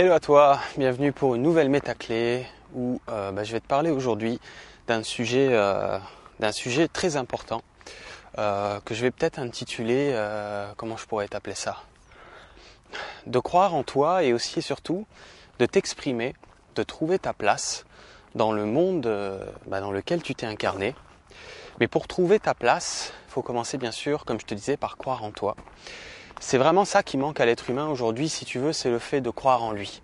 Hello à toi, bienvenue pour une nouvelle métaclé où euh, bah, je vais te parler aujourd'hui d'un sujet, euh, d'un sujet très important euh, que je vais peut-être intituler, comment je pourrais t'appeler ça? De croire en toi et aussi et surtout de t'exprimer, de trouver ta place dans le monde bah, dans lequel tu t'es incarné. Mais pour trouver ta place, il faut commencer bien sûr, comme je te disais, par croire en toi. C'est vraiment ça qui manque à l'être humain aujourd'hui, si tu veux, c'est le fait de croire en lui.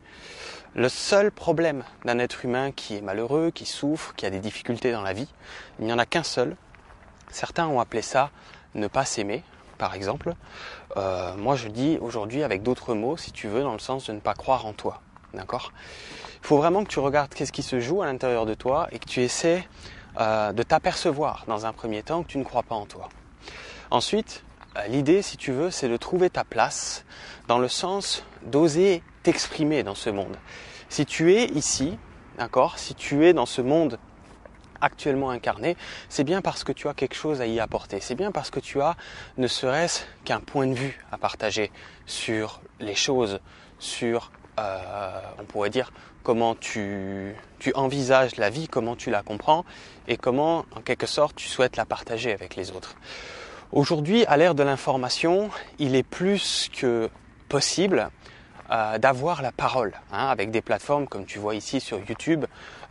Le seul problème d'un être humain qui est malheureux, qui souffre, qui a des difficultés dans la vie, il n'y en a qu'un seul. Certains ont appelé ça ne pas s'aimer, par exemple. Euh, moi, je dis aujourd'hui avec d'autres mots, si tu veux, dans le sens de ne pas croire en toi. D'accord? Il faut vraiment que tu regardes qu'est-ce qui se joue à l'intérieur de toi et que tu essaies euh, de t'apercevoir dans un premier temps que tu ne crois pas en toi. Ensuite, l'idée, si tu veux, c'est de trouver ta place dans le sens d'oser t'exprimer dans ce monde. Si tu es ici, d'accord, si tu es dans ce monde actuellement incarné, c'est bien parce que tu as quelque chose à y apporter. C'est bien parce que tu as ne serait-ce qu'un point de vue à partager sur les choses, sur, euh, on pourrait dire, comment tu envisages la vie, comment tu la comprends et comment, en quelque sorte, tu souhaites la partager avec les autres. Aujourd'hui, à l'ère de l'information, il est plus que possible euh, d'avoir la parole hein, avec des plateformes comme tu vois ici sur YouTube,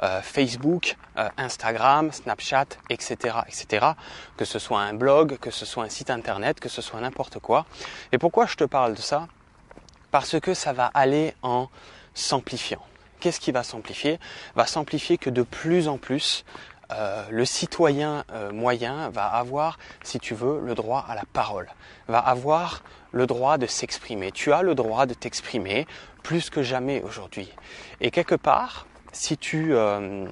euh, Facebook, euh, Instagram, Snapchat, etc., etc. Que ce soit un blog, que ce soit un site internet, que ce soit n'importe quoi. Et pourquoi je te parle de ça? Parce que ça va aller en s'amplifiant. Qu'est-ce qui va s'amplifier? Va s'amplifier que de plus en plus euh, le citoyen euh, moyen va avoir, si tu veux, le droit à la parole, va avoir le droit de s'exprimer. Tu as le droit de t'exprimer plus que jamais aujourd'hui. Et quelque part, si tu euh,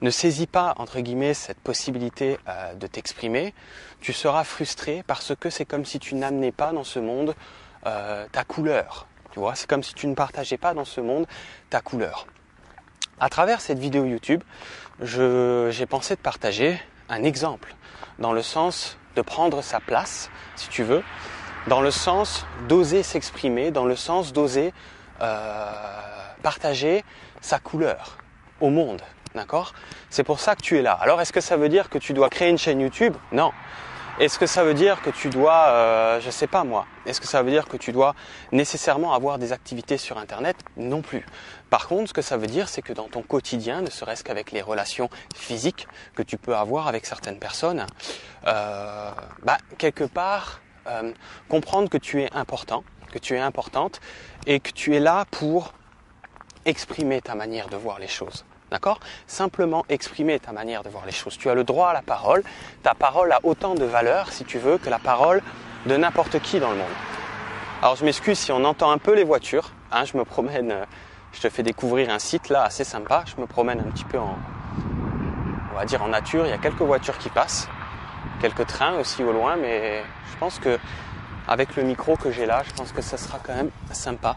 ne saisis pas, entre guillemets, cette possibilité de t'exprimer, tu seras frustré parce que c'est comme si tu n'amenais pas dans ce monde ta couleur. Tu vois, c'est comme si tu ne partageais pas dans ce monde ta couleur. À travers cette vidéo YouTube, j'ai pensé de partager un exemple dans le sens de prendre sa place, si tu veux, dans le sens d'oser s'exprimer, dans le sens d'oser euh, partager sa couleur au monde. D'accord? C'est pour ça que tu es là. Alors est-ce que ça veut dire que tu dois créer une chaîne YouTube? Non. Est-ce que ça veut dire que tu dois, euh, je sais pas moi, est-ce que ça veut dire que tu dois nécessairement avoir des activités sur Internet Non plus? Par contre, ce que ça veut dire, c'est que dans ton quotidien, ne serait-ce qu'avec les relations physiques que tu peux avoir avec certaines personnes, euh, bah, quelque part, euh, comprendre que tu es important, que tu es importante et que tu es là pour exprimer ta manière de voir les choses. D'accord? Simplement exprimer ta manière de voir les choses. Tu as le droit à la parole. Ta parole a autant de valeur, si tu veux, que la parole de n'importe qui dans le monde. Alors je m'excuse si on entend un peu les voitures. Hein, je me promène, euh, je te fais découvrir un site là assez sympa. Je me promène un petit peu en, on va dire en nature. Il y a quelques voitures qui passent, quelques trains aussi au loin, mais je pense que avec le micro que j'ai là, je pense que ça sera quand même sympa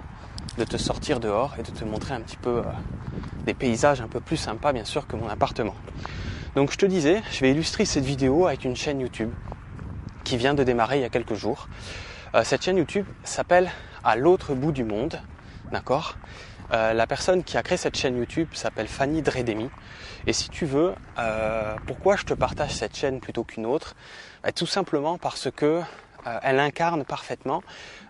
de te sortir dehors et de te montrer un petit peu euh, des paysages un peu plus sympas bien sûr que mon appartement. Donc je te disais, je vais illustrer cette vidéo avec une chaîne YouTube qui vient de démarrer il y a quelques jours. Euh, cette chaîne YouTube s'appelle À l'autre bout du monde, d'accord? Euh, La personne qui a créé cette chaîne YouTube s'appelle Fanny Dredemi. Et si tu veux, pourquoi je te partage cette chaîne plutôt qu'une autre? Bah, Tout simplement parce que elle incarne parfaitement,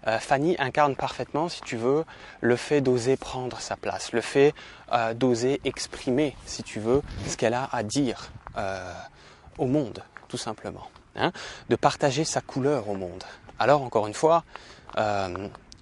euh, Fanny incarne parfaitement, si tu veux, le fait d'oser prendre sa place, le fait euh, d'oser exprimer, si tu veux, ce qu'elle a à dire au monde, tout simplement. Hein, de partager sa couleur au monde. Alors, encore une fois,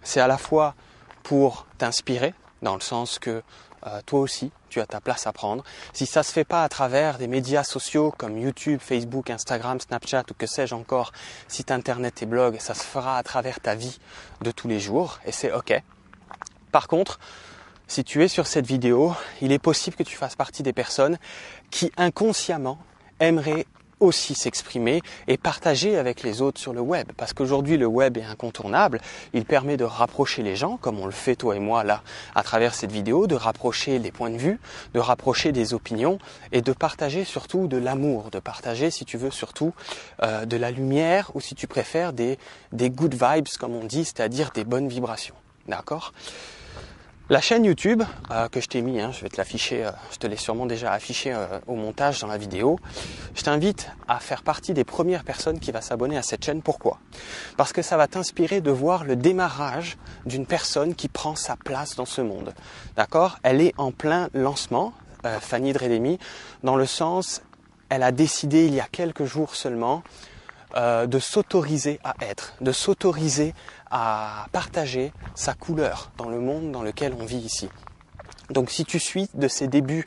c'est à la fois pour t'inspirer, dans le sens que euh, toi aussi, tu as ta place à prendre. Si ça se fait pas à travers des médias sociaux comme YouTube, Facebook, Instagram, Snapchat ou que sais-je encore, site internet et blog, ça se fera à travers ta vie de tous les jours et c'est ok. Par contre, si tu es sur cette vidéo, il est possible que tu fasses partie des personnes qui inconsciemment aimeraient aussi s'exprimer et partager avec les autres sur le web. Parce qu'aujourd'hui, le web est incontournable. Il permet de rapprocher les gens, comme on le fait toi et moi là, à travers cette vidéo, de rapprocher les points de vue, de rapprocher des opinions et de partager surtout de l'amour, de partager, si tu veux, surtout euh, de la lumière ou si tu préfères des, des good vibes, comme on dit, c'est-à-dire des bonnes vibrations. D'accord? La chaîne YouTube euh, que je t'ai mis, hein, je vais te l'afficher, euh, je te l'ai sûrement déjà affiché euh, au montage dans la vidéo. Je t'invite à faire partie des premières personnes qui va s'abonner à cette chaîne. Pourquoi? Parce que ça va t'inspirer de voir le démarrage d'une personne qui prend sa place dans ce monde. D'accord? Elle est en plein lancement, Fanny Dredemi, dans le sens, elle a décidé il y a quelques jours seulement de s'autoriser à être, de s'autoriser à partager sa couleur dans le monde dans lequel on vit ici. Donc si tu suis de ses débuts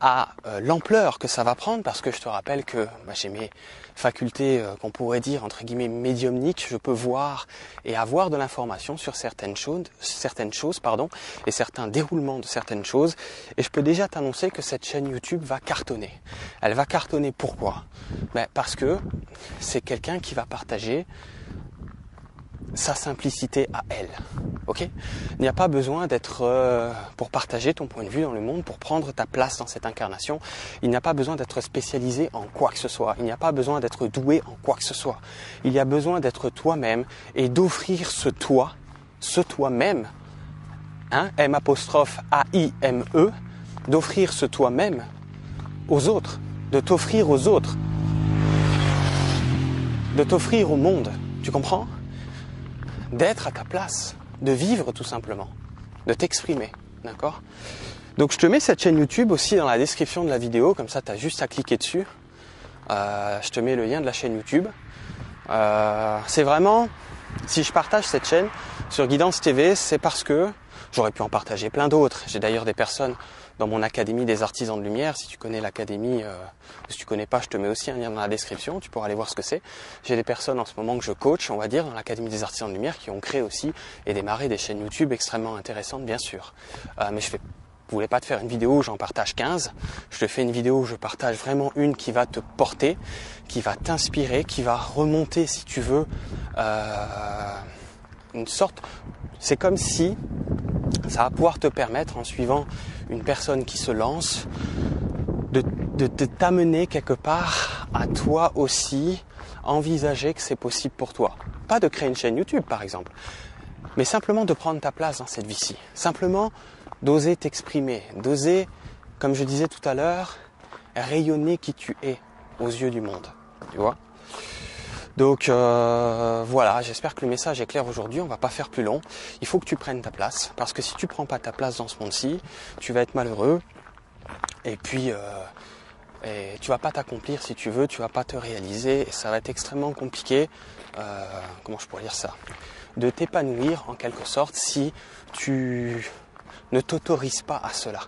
à euh, l'ampleur que ça va prendre, parce que je te rappelle que bah, j'ai mes facultés euh, qu'on pourrait dire entre guillemets médiumniques, je peux voir et avoir de l'information sur certaines choses, certaines choses pardon, et certains déroulements de certaines choses, et je peux déjà t'annoncer que cette chaîne YouTube va cartonner. Elle va cartonner. Pourquoi? Ben, Parce que c'est quelqu'un qui va partager sa simplicité à elle. Ok? Il n'y a pas besoin d'être euh, pour partager ton point de vue dans le monde, pour prendre ta place dans cette incarnation. Il n'y a pas besoin d'être spécialisé en quoi que ce soit. Il n'y a pas besoin d'être doué en quoi que ce soit. Il y a besoin d'être toi-même et d'offrir ce toi, ce toi-même, hein, M A I M E, d'offrir ce toi-même aux autres, de t'offrir aux autres, de t'offrir au monde. Tu comprends? D'être à ta place, de vivre tout simplement, de t'exprimer. D'accord? Donc je te mets cette chaîne YouTube aussi dans la description de la vidéo, comme ça tu as juste à cliquer dessus. Euh, je te mets le lien de la chaîne YouTube. Euh, c'est vraiment, si je partage cette chaîne sur Guidance TV, c'est parce que j'aurais pu en partager plein d'autres. J'ai d'ailleurs des personnes dans mon académie des artisans de lumière. Si tu connais l'académie, euh, si tu connais pas, je te mets aussi un lien dans la description. Tu pourras aller voir ce que c'est. J'ai des personnes en ce moment que je coach, on va dire, dans l'académie des artisans de lumière, qui ont créé aussi et démarré des chaînes YouTube extrêmement intéressantes, bien sûr. Euh, mais je fais je voulais pas te faire une vidéo où j'en partage 15. Je te fais une vidéo où je partage vraiment une qui va te porter, qui va t'inspirer, qui va remonter, si tu veux, euh, une sorte. C'est comme si ça va pouvoir te permettre, en suivant une personne qui se lance, de, t'amener quelque part à toi aussi envisager que c'est possible pour toi. Pas de créer une chaîne YouTube par exemple, mais simplement de prendre ta place dans cette vie-ci. Simplement d'oser t'exprimer, d'oser, comme je disais tout à l'heure, rayonner qui tu es aux yeux du monde. Tu vois? Donc euh, voilà, j'espère que le message est clair aujourd'hui. On va pas faire plus long. Il faut que tu prennes ta place parce que si tu prends pas ta place dans ce monde-ci, tu vas être malheureux. Et puis euh, tu vas pas t'accomplir si tu veux, tu vas pas te réaliser et ça va être extrêmement compliqué. Euh, comment je pourrais dire ça? De t'épanouir en quelque sorte si tu ne t'autorises pas à cela.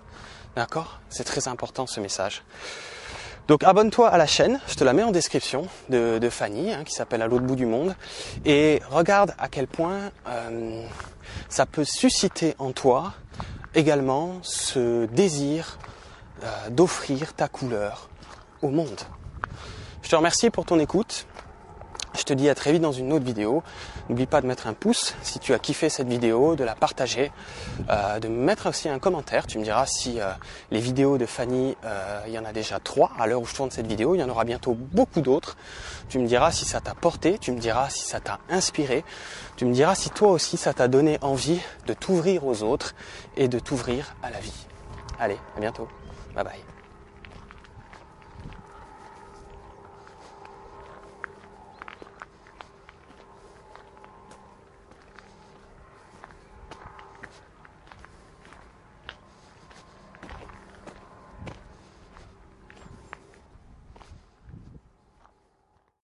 D'accord? C'est très important ce message. Donc abonne-toi à la chaîne, je te la mets en description, de, Fanny, hein, qui s'appelle À l'autre bout du monde, et regarde à quel point euh, ça peut susciter en toi également ce désir euh, d'offrir ta couleur au monde. Je te remercie pour ton écoute. Je te dis à très vite dans une autre vidéo. N'oublie pas de mettre un pouce si tu as kiffé cette vidéo, de la partager, euh, de mettre aussi un commentaire. Tu me diras si euh, les vidéos de Fanny, euh, il y en a déjà trois à l'heure où je tourne cette vidéo. Il y en aura bientôt beaucoup d'autres. Tu me diras si ça t'a porté, tu me diras si ça t'a inspiré. Tu me diras si toi aussi ça t'a donné envie de t'ouvrir aux autres et de t'ouvrir à la vie. Allez, à bientôt. Bye bye.